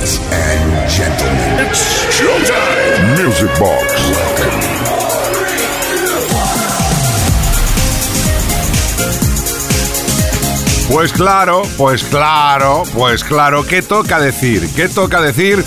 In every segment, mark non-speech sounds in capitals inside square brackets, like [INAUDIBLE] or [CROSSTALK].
And gentlemen. Music Box. Pues claro, pues claro, pues claro, ¿qué toca decir? ¿Qué toca decir?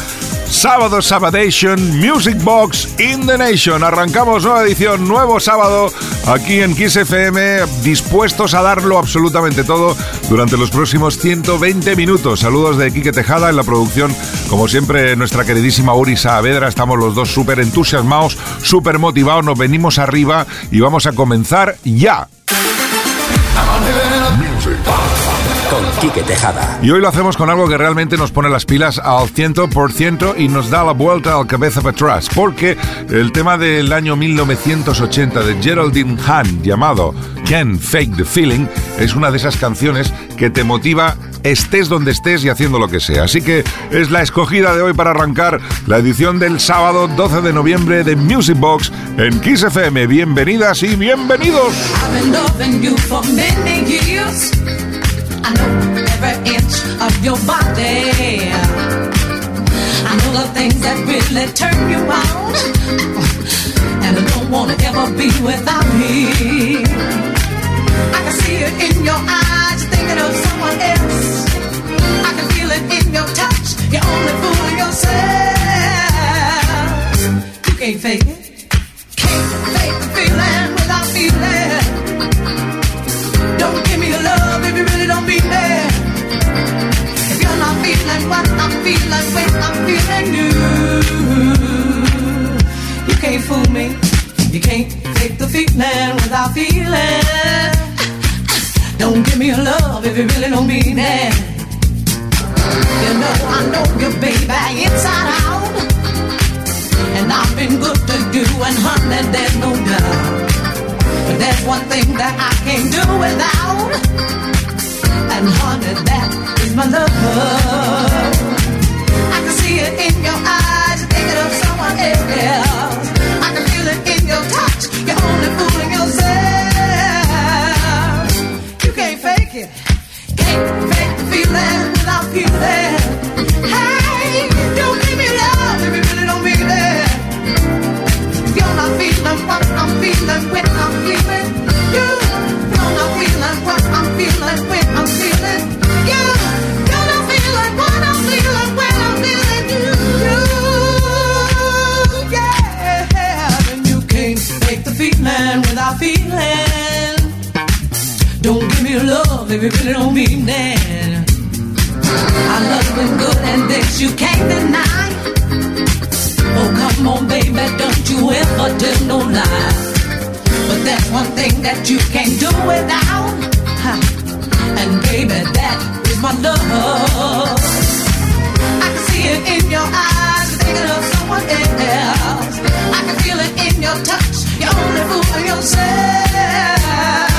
Sábado Sabadation Music Box in the Nation. Arrancamos nueva edición, nuevo sábado aquí en Kiss FM, dispuestos a darlo absolutamente todo durante los próximos 120 minutos. Saludos de Quique Tejada en la producción, como siempre, nuestra queridísima Uri Saavedra. Estamos los dos súper entusiasmados, súper motivados, nos venimos arriba y vamos a comenzar ya. Con Quique Tejada. Y hoy lo hacemos con algo que realmente nos pone las pilas al 100% y nos da la vuelta al cabeza para atrás, porque el tema del año 1980 de Geraldine Hahn llamado Can't Fake the Feeling es una de esas canciones que te motiva estés donde estés y haciendo lo que sea. Así que es la escogida de hoy para arrancar la edición del sábado 12 de noviembre de Music Box en Kiss FM. Bienvenidas y bienvenidos. I know every inch of your body. I know the things that really turn you on. And I don't wanna ever be without me. I can see it in your eyes, thinking of someone else. I can feel it in your touch, you're only fooling yourself. You can't fake it. Can't fake the feeling. What I'm feeling when I'm feeling you, you can't fool me. You can't fake the feeling without feeling. Don't give me your love if you really don't mean it. You know I know you, baby, inside out. And I've been good to you, and honey, there's no doubt. But there's one thing that I can't do without. And honey, that is my love. I can see it in your eyes, you're thinking of someone else. I can feel it in your touch, you're only fooling yourself. You can't fake it, can't fake the feeling without feeling. Hey, don't give me love if you really don't mean it. You're not feeling what I'm feeling when I'm feeling you. You're not feeling what I'm feeling when you really don't mean it. I love you good and this you can't deny. Oh, come on, baby, don't you ever tell no lie. But there's one thing that you can't do without. And baby, that is my love. I can see it in your eyes, thinking of someone else. I can feel it in your touch, you're only fooling yourself.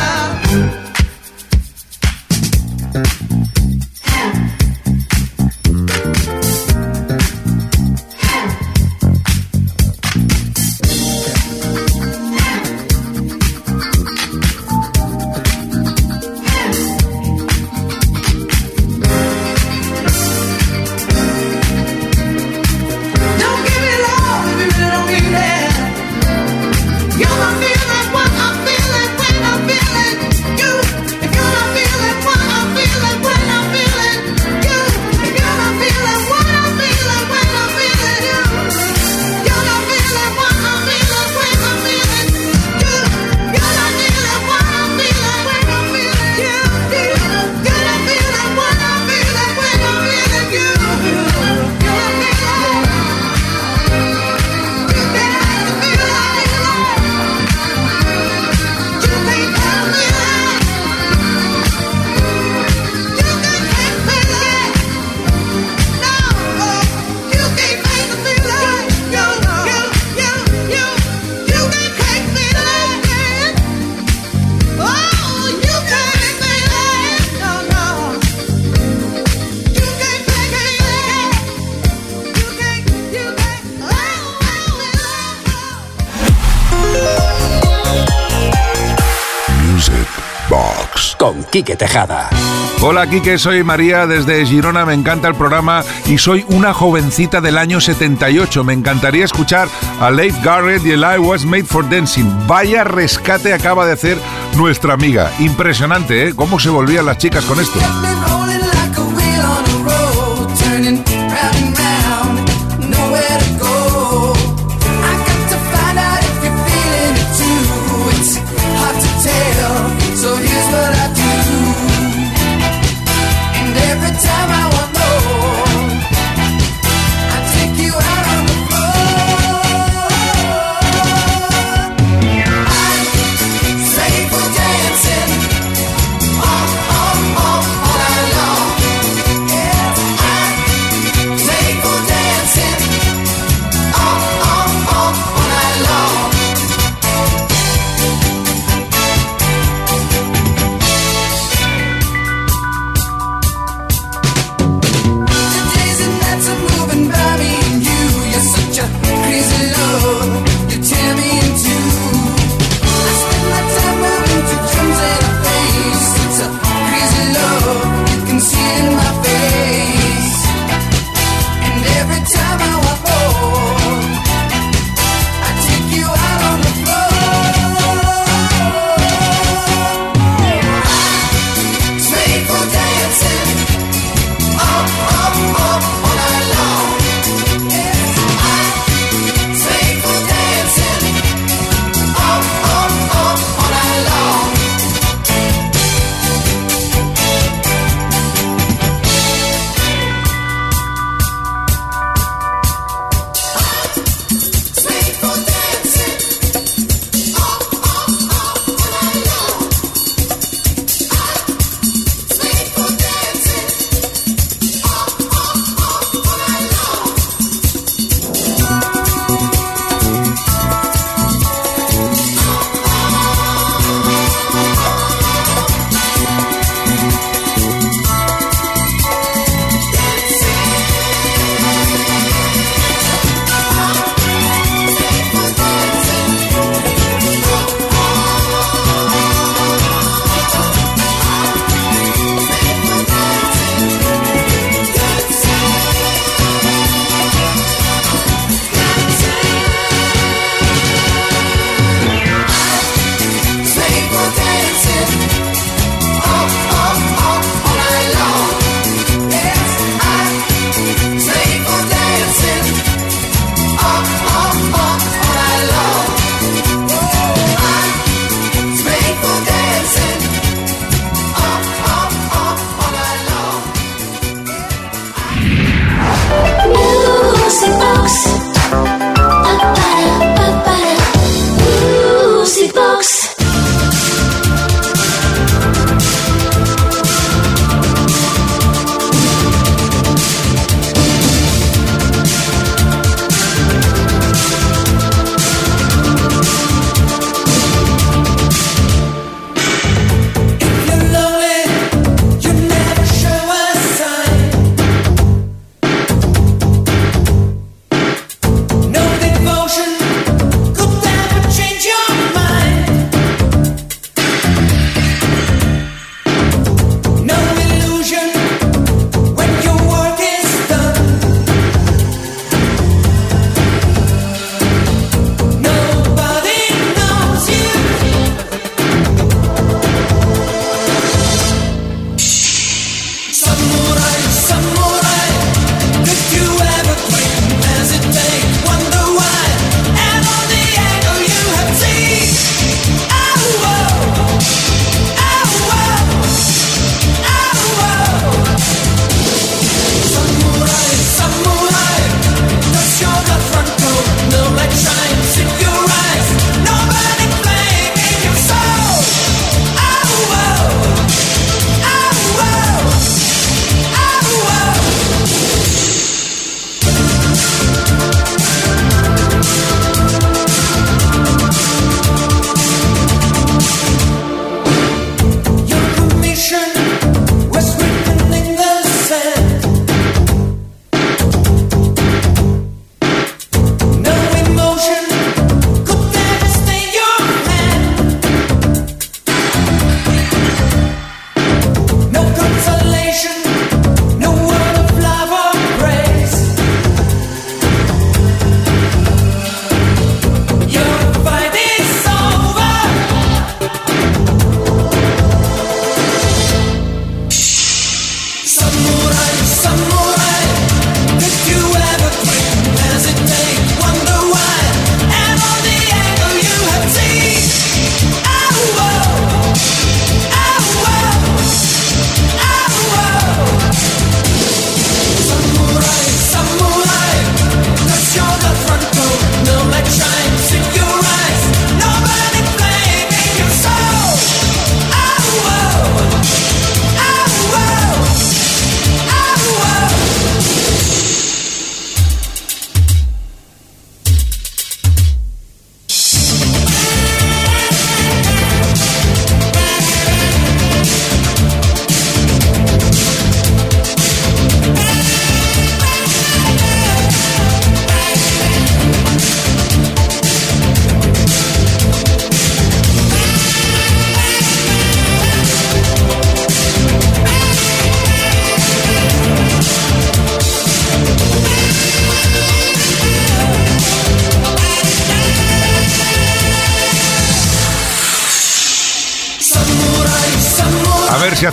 Quique Tejada. Hola, Kike, soy María desde Girona, me encanta el programa y soy una jovencita del año 78. Me encantaría escuchar a Leif Garrett y el I Was Made for Dancing. Vaya rescate acaba de hacer nuestra amiga. Impresionante, ¿eh? Cómo se volvían las chicas con esto.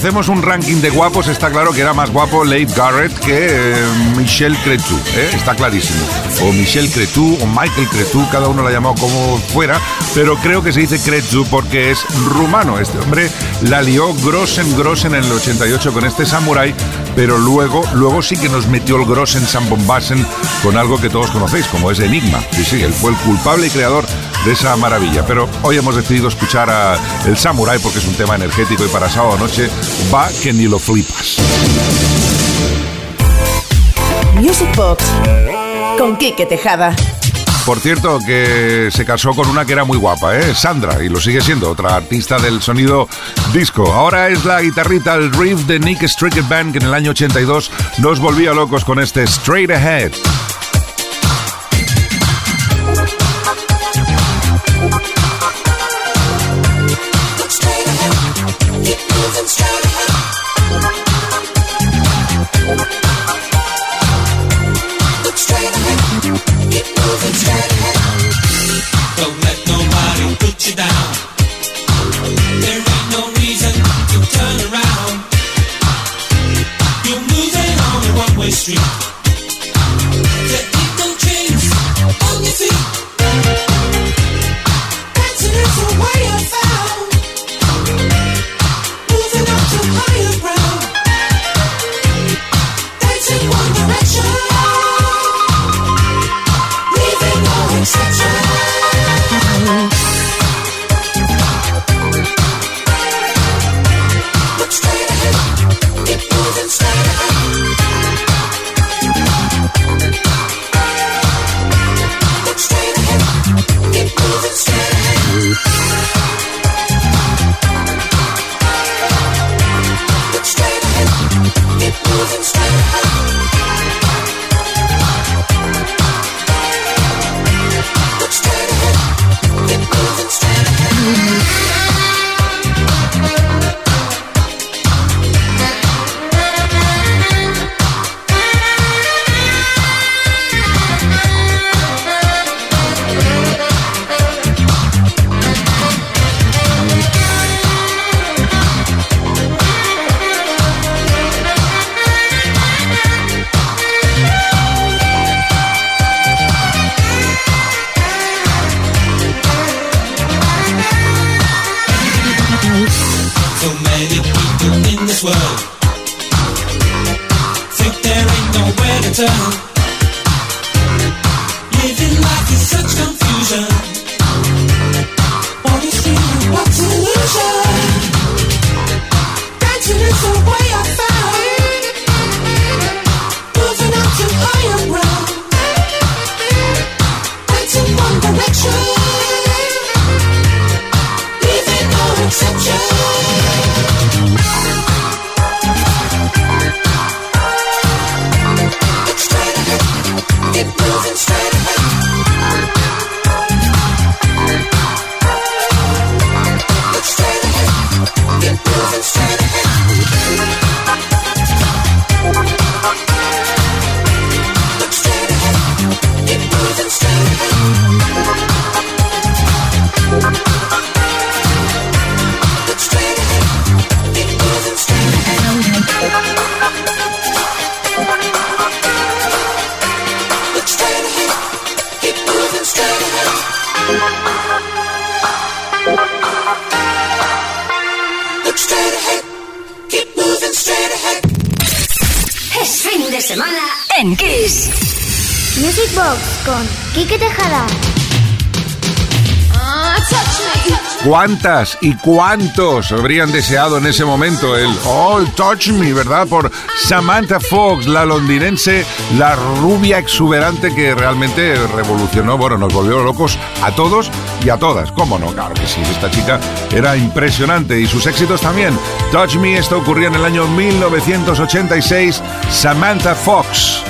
Hacemos un ranking de guapos, está claro que era más guapo Leigh Garrett que eh, Michel Cretu, ¿eh? está clarísimo. O Michel Cretu o Michael Cretu, cada uno lo ha llamado como fuera, pero creo que se dice Cretu porque es rumano. Este hombre la lió Grossen Grossen en el 88 con este Samurai, pero luego, luego sí que nos metió el Grossen San Bombassen con algo que todos conocéis, como es Enigma. Sí, sí, él fue el culpable y creador de esa maravilla. Pero hoy hemos decidido escuchar a El Samurai porque es un tema energético y para sábado noche va que ni lo flipas. Music Box con Quique Tejada. Por cierto, que se casó con una que era muy guapa, ¿eh? Sandra, y lo sigue siendo, otra artista del sonido disco. Ahora es la guitarrita, el riff de Nick Stricker Band, que en el año 82 nos volvía locos con este Straight Ahead. ¿Cuántas y cuántos habrían deseado en ese momento el All Touch Me, verdad? Por Samantha Fox, la londinense, la rubia exuberante que realmente revolucionó, bueno, nos volvió locos a todos y a todas. ¿Cómo no? Claro que sí, esta chica era impresionante y sus éxitos también. Touch Me, esto ocurrió en el año 1986. Samantha Fox.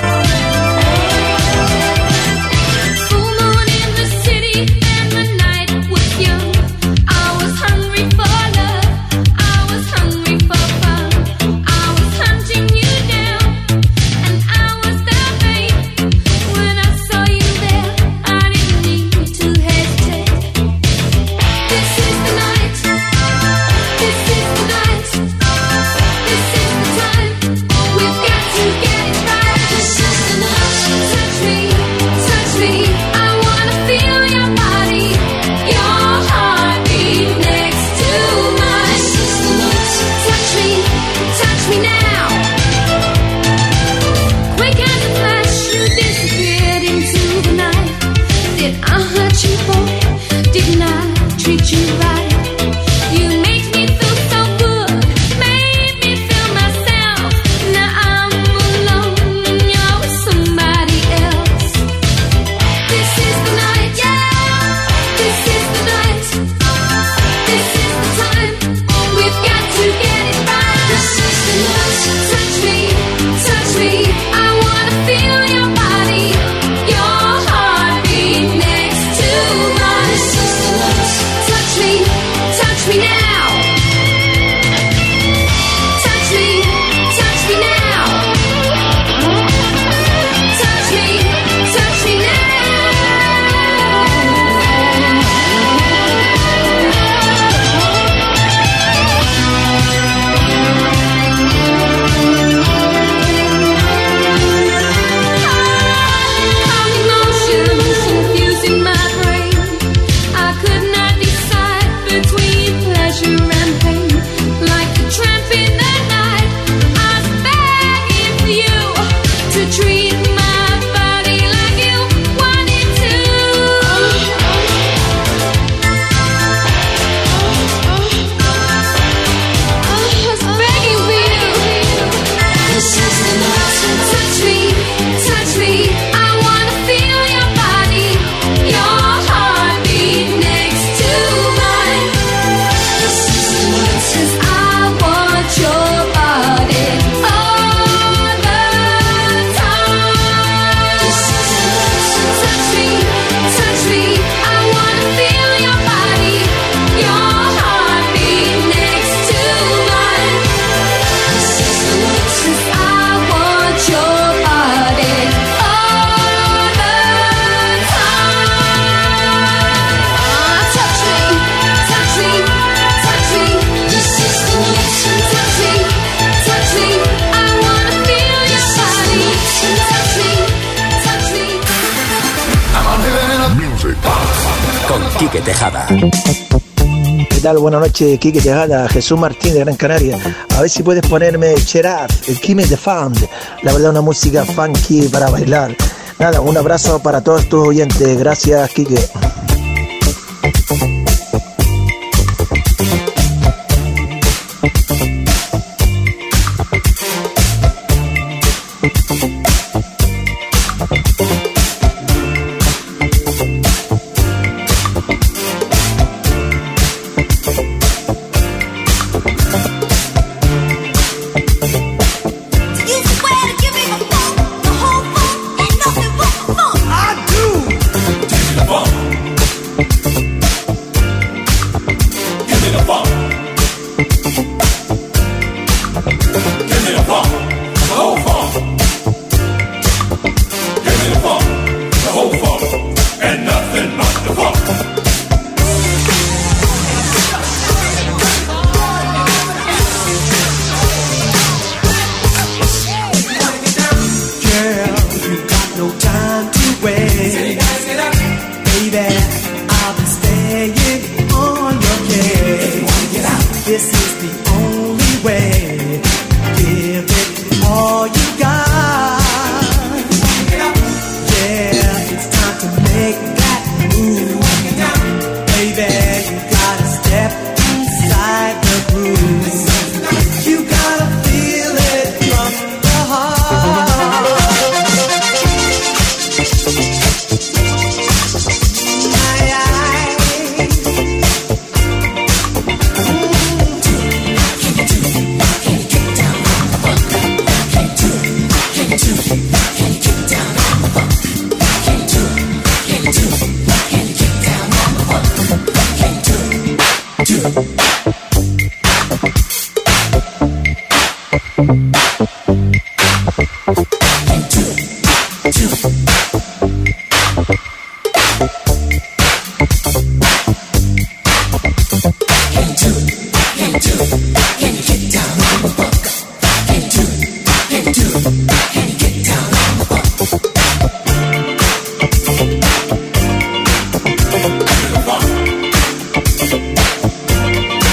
Buenas noches, Quique Tejada, Jesús Martín de Gran Canaria. A ver si puedes ponerme Cheraf, el Kimi de Fund. La verdad, una música funky para bailar. Nada, un abrazo para todos tus oyentes. Gracias, Quique.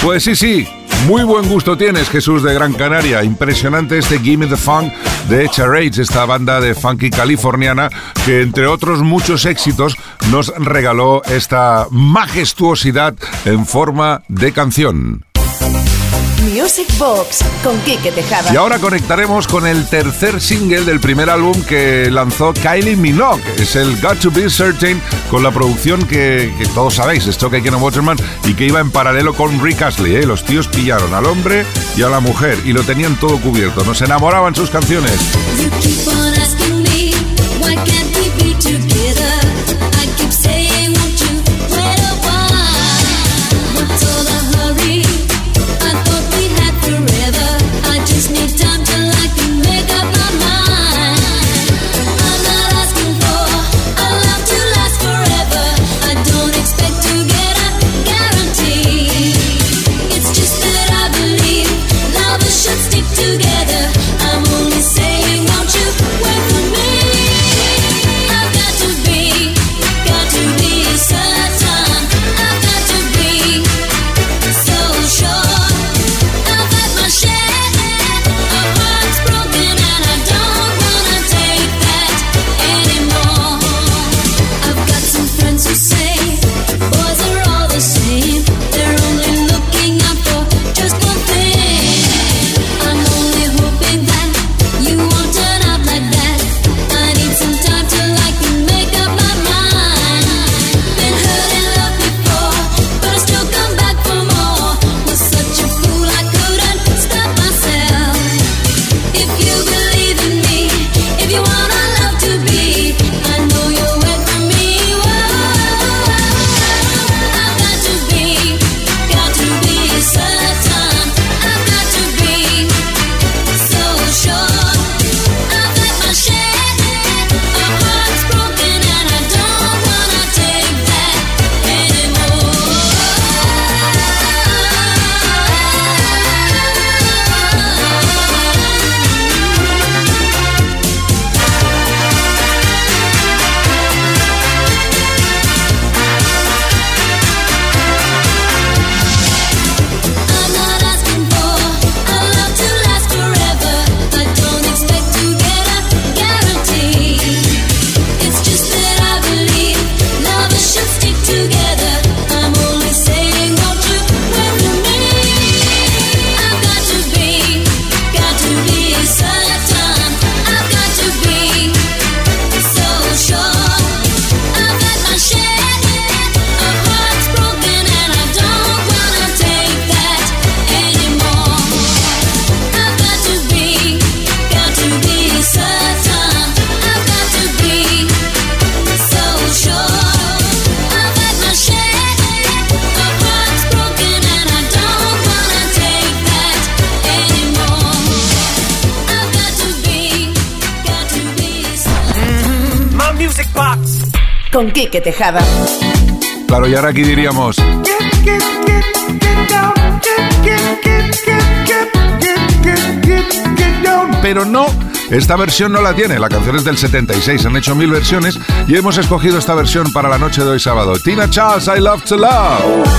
Pues sí, sí, muy buen gusto tienes, Jesús de Gran Canaria. Impresionante este Gimme the Funk de Charades, esta banda de funky californiana que, entre otros muchos éxitos, nos regaló esta majestuosidad en forma de canción. Music Box con Quique Tejada. Y ahora conectaremos con el tercer single del primer álbum que lanzó Kylie Minogue. Es el Got to Be Certain con la producción que, que todos sabéis, esto que Ken Waterman y que iba en paralelo con Rick Astley. ¿eh? Los tíos pillaron al hombre y a la mujer y lo tenían todo cubierto. Nos enamoraban sus canciones. Con Quique Tejada. Claro, y ahora aquí diríamos. Pero no, esta versión no la tiene. La canción es del 76. Han hecho mil versiones y hemos escogido esta versión para la noche de hoy sábado. Tina Charles, I Love to Love.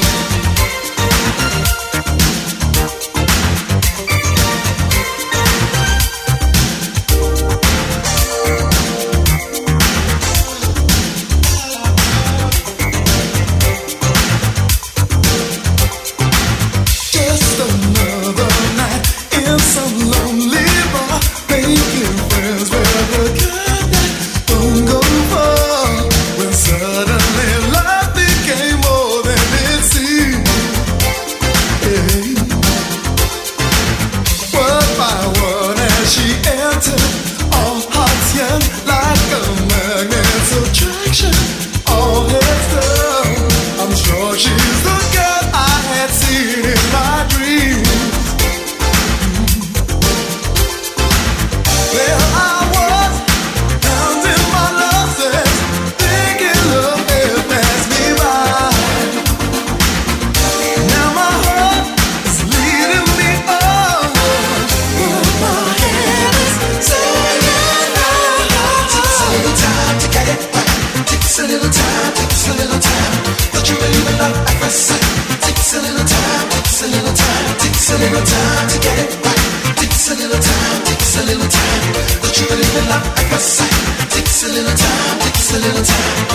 Takes a little time, takes a little time.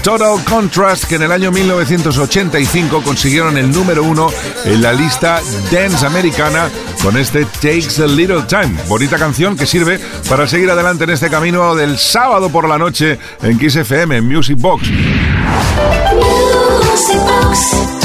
Total Contrast, que en el año 1985 consiguieron el número uno en la lista dance americana con este Takes a Little Time. Bonita canción que sirve para seguir adelante en este camino del sábado por la noche en Kiss FM, en Music Box. Music Box.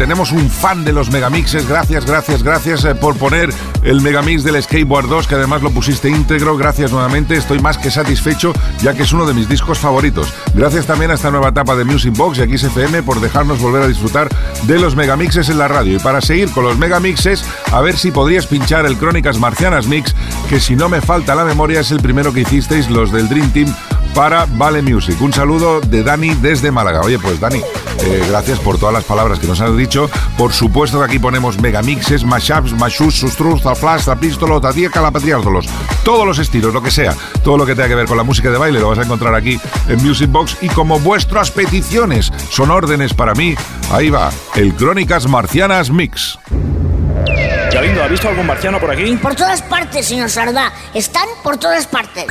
Tenemos un fan de los megamixes. Gracias, gracias, gracias eh, por poner el megamix del Skateboard 2, que además lo pusiste íntegro. Gracias nuevamente. Estoy más que satisfecho, ya que es uno de mis discos favoritos. Gracias también a esta nueva etapa de Music Box y XFM por dejarnos volver a disfrutar de los megamixes en la radio. Y para seguir con los megamixes, a ver si podrías pinchar el Crónicas Marcianas Mix, que si no me falta la memoria es el primero que hicisteis los del Dream Team para Vale Music. Un saludo de Dani desde Málaga. Oye, pues Dani, eh, gracias por todas las palabras que nos has dicho. Por supuesto que aquí ponemos megamixes, mashups, mashus, sustruz, flash, tapístolo, tatía, calapatriárdolos. Todos los estilos, lo que sea. Todo lo que tenga que ver con la música de baile lo vas a encontrar aquí en Music Box. Y como vuestras peticiones son órdenes para mí, ahí va, el Crónicas Marcianas Mix. Galindo, ¿ha visto algún marciano por aquí? Por todas partes, señor Sardá. Están por todas partes.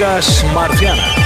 Crónicas.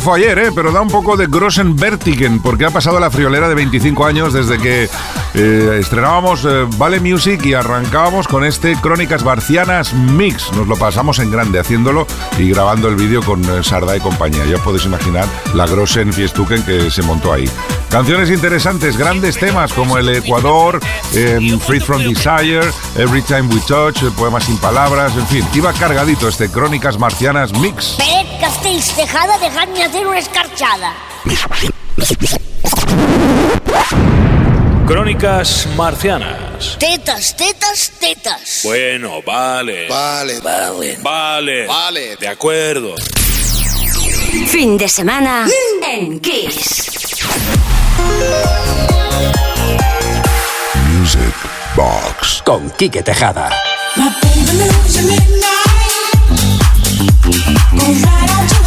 Fue ayer, ¿eh? pero da un poco de Grossenbertigen, porque ha pasado la friolera de 25 años desde que eh, estrenábamos eh, Vale Music y arrancábamos con este Crónicas Barcianas Mix. Nos lo pasamos en grande haciéndolo y grabando el vídeo con eh, Sarda y compañía. Ya podéis imaginar la Grossen Fiestuken que se montó ahí. Canciones interesantes, grandes temas como el Ecuador, eh, Free From Desire, Every Time We Touch, el Poema Sin Palabras, en fin, iba cargadito este Crónicas Marcianas Mix. Castells Tejada, dejadme hacer una escarchada. Crónicas marcianas. Tetas, tetas, tetas. Bueno, vale. Vale, vale. Vale. Vale. De acuerdo. Fin de semana en Kiss. Music Box. Con Quique Tejada. She's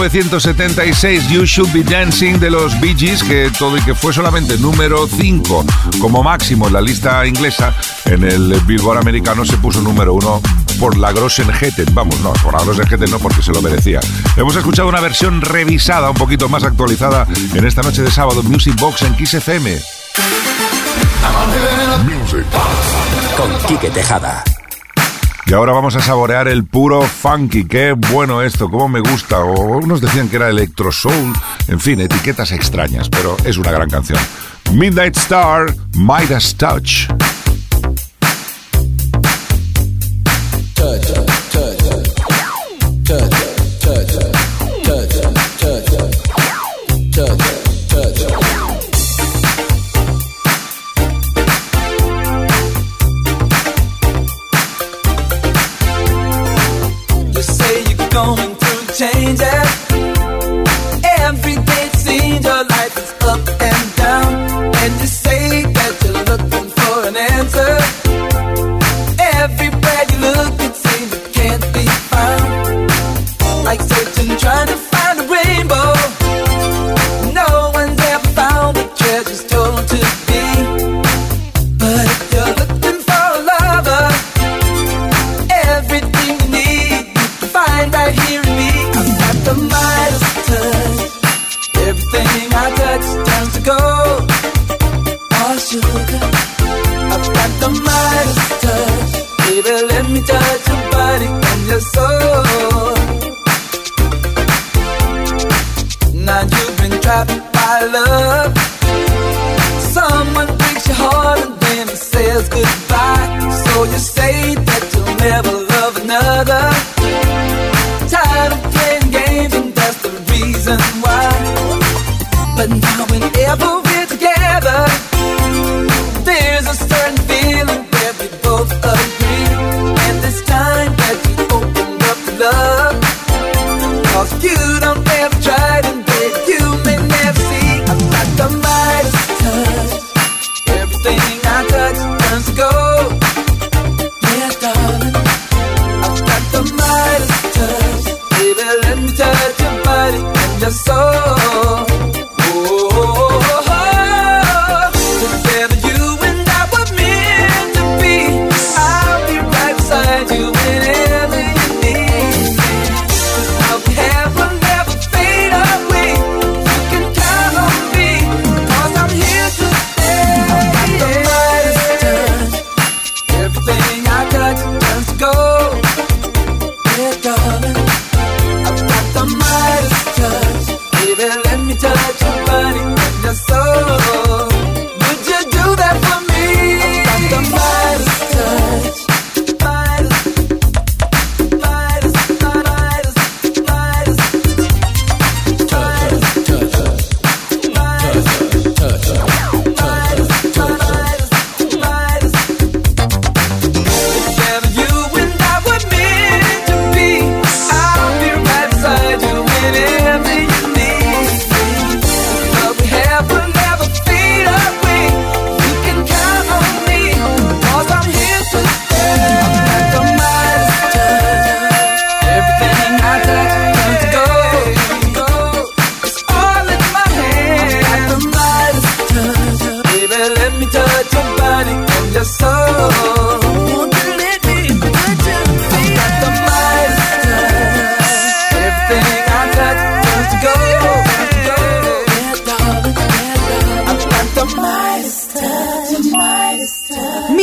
1976 You Should Be Dancing de los Bee Gees, que, todo, y que fue solamente número 5 como máximo en la lista inglesa, en el Billboard americano se puso número 1 por la Grossenjeten. Vamos, no, por la Grossenjeten no, porque se lo merecía. Hemos escuchado una versión revisada, un poquito más actualizada, en esta noche de sábado, Music Box en Kiss FM. Music. Con Quique Tejada. Y ahora vamos a saborear el puro funky. Qué bueno esto, cómo me gusta. O unos decían que era electro soul. En fin, etiquetas extrañas, pero es una gran canción. Midnight Star, Midas Touch. touch.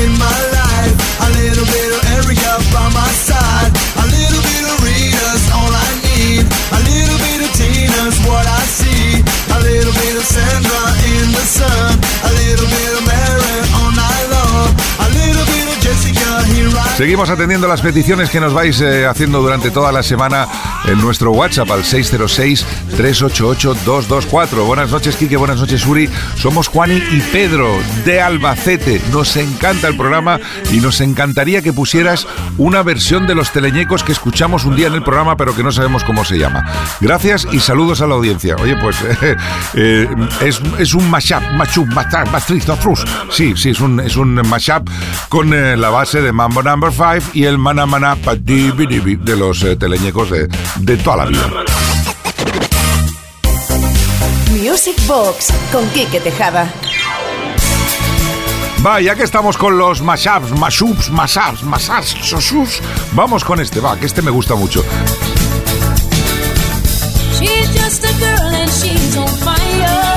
A Seguimos atendiendo las peticiones que nos vais eh, haciendo durante toda la semana en nuestro WhatsApp al 606-388-224. Buenas noches, Quique. Buenas noches, Uri. Somos Juani y Pedro de Albacete. Nos encanta el programa y nos encantaría que pusieras una versión de los teleñecos que escuchamos un día en el programa, pero que no sabemos cómo se llama. Gracias y saludos a la audiencia. Oye, pues [LAUGHS] eh, es, es un mashup, mashup, mashup. Sí, sí, es un, es un mashup con eh, la base de Mambo Number 5 y el Mana Mana de los eh, teleñecos de, de toda la vida. Music Box con Quique Tejada. Va, ya que estamos con los mashups, mashups, mashups, mashups, mashups, vamos con este, va, que este me gusta mucho. She's just a girl and she's on fire.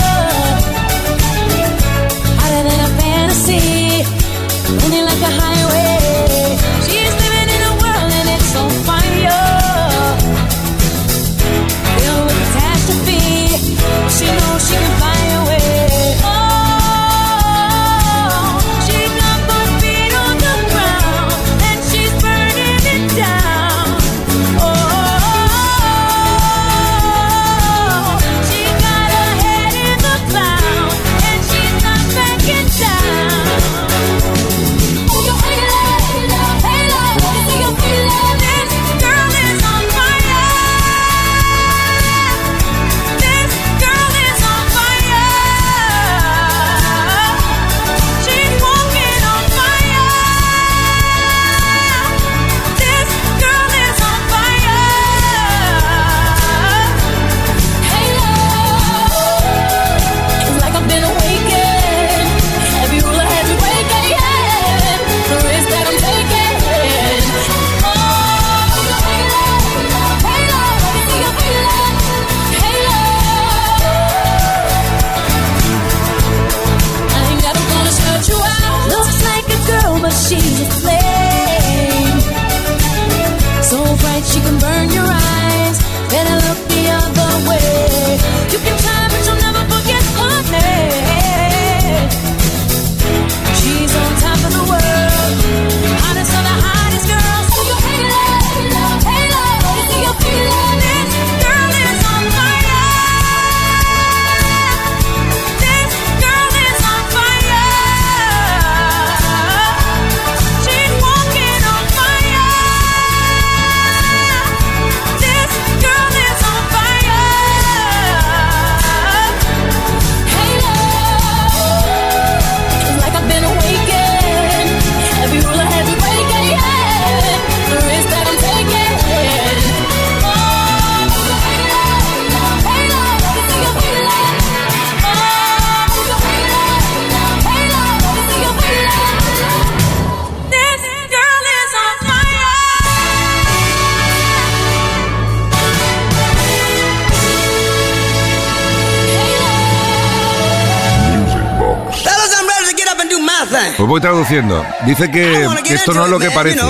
Pues voy traduciendo. Dice que, que esto no es lo que parece.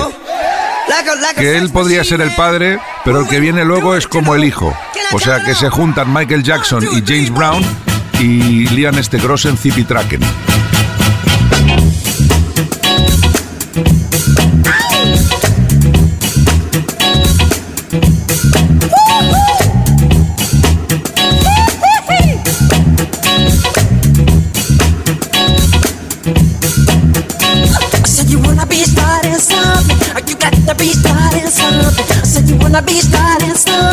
Que él podría ser el padre, pero el que viene luego es como el hijo. O sea que se juntan Michael Jackson y James Brown y lían este Grossen I said you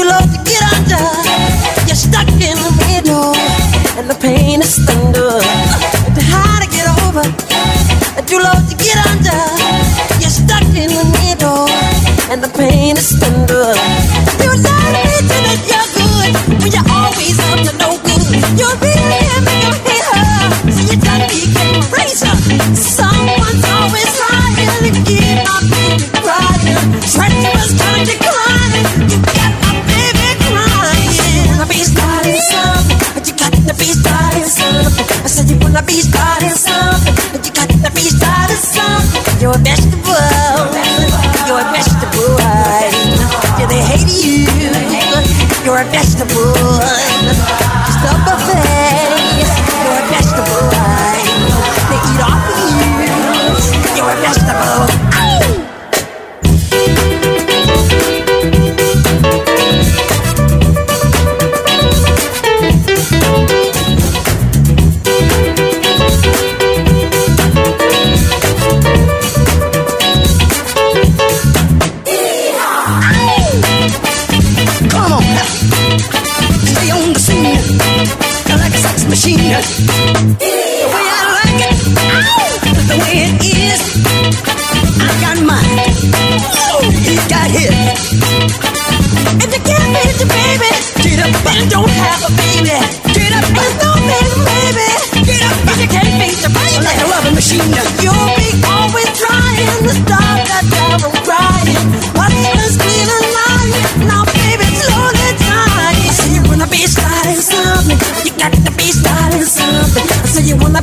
too low to get under. You're stuck in the middle, and the pain is thunder. Too hard to get over, too low to get under. You're stuck in the middle, and the pain is thunder. You're a vegetable. You're a vegetable. Do they hate you? You're a vegetable.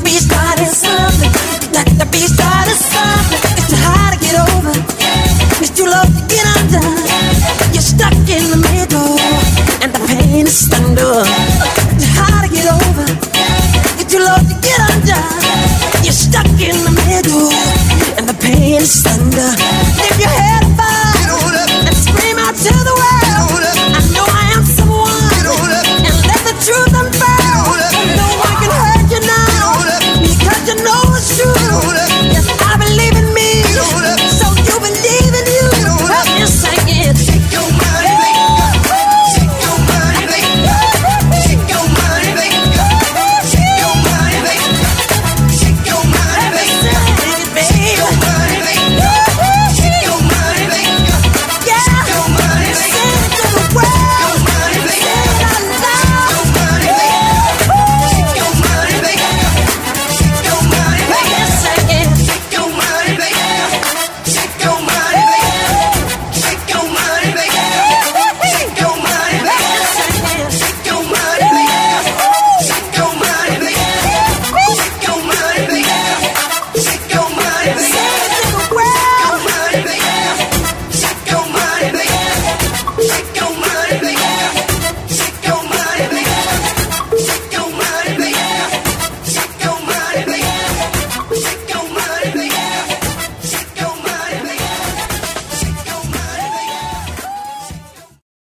Be God inside.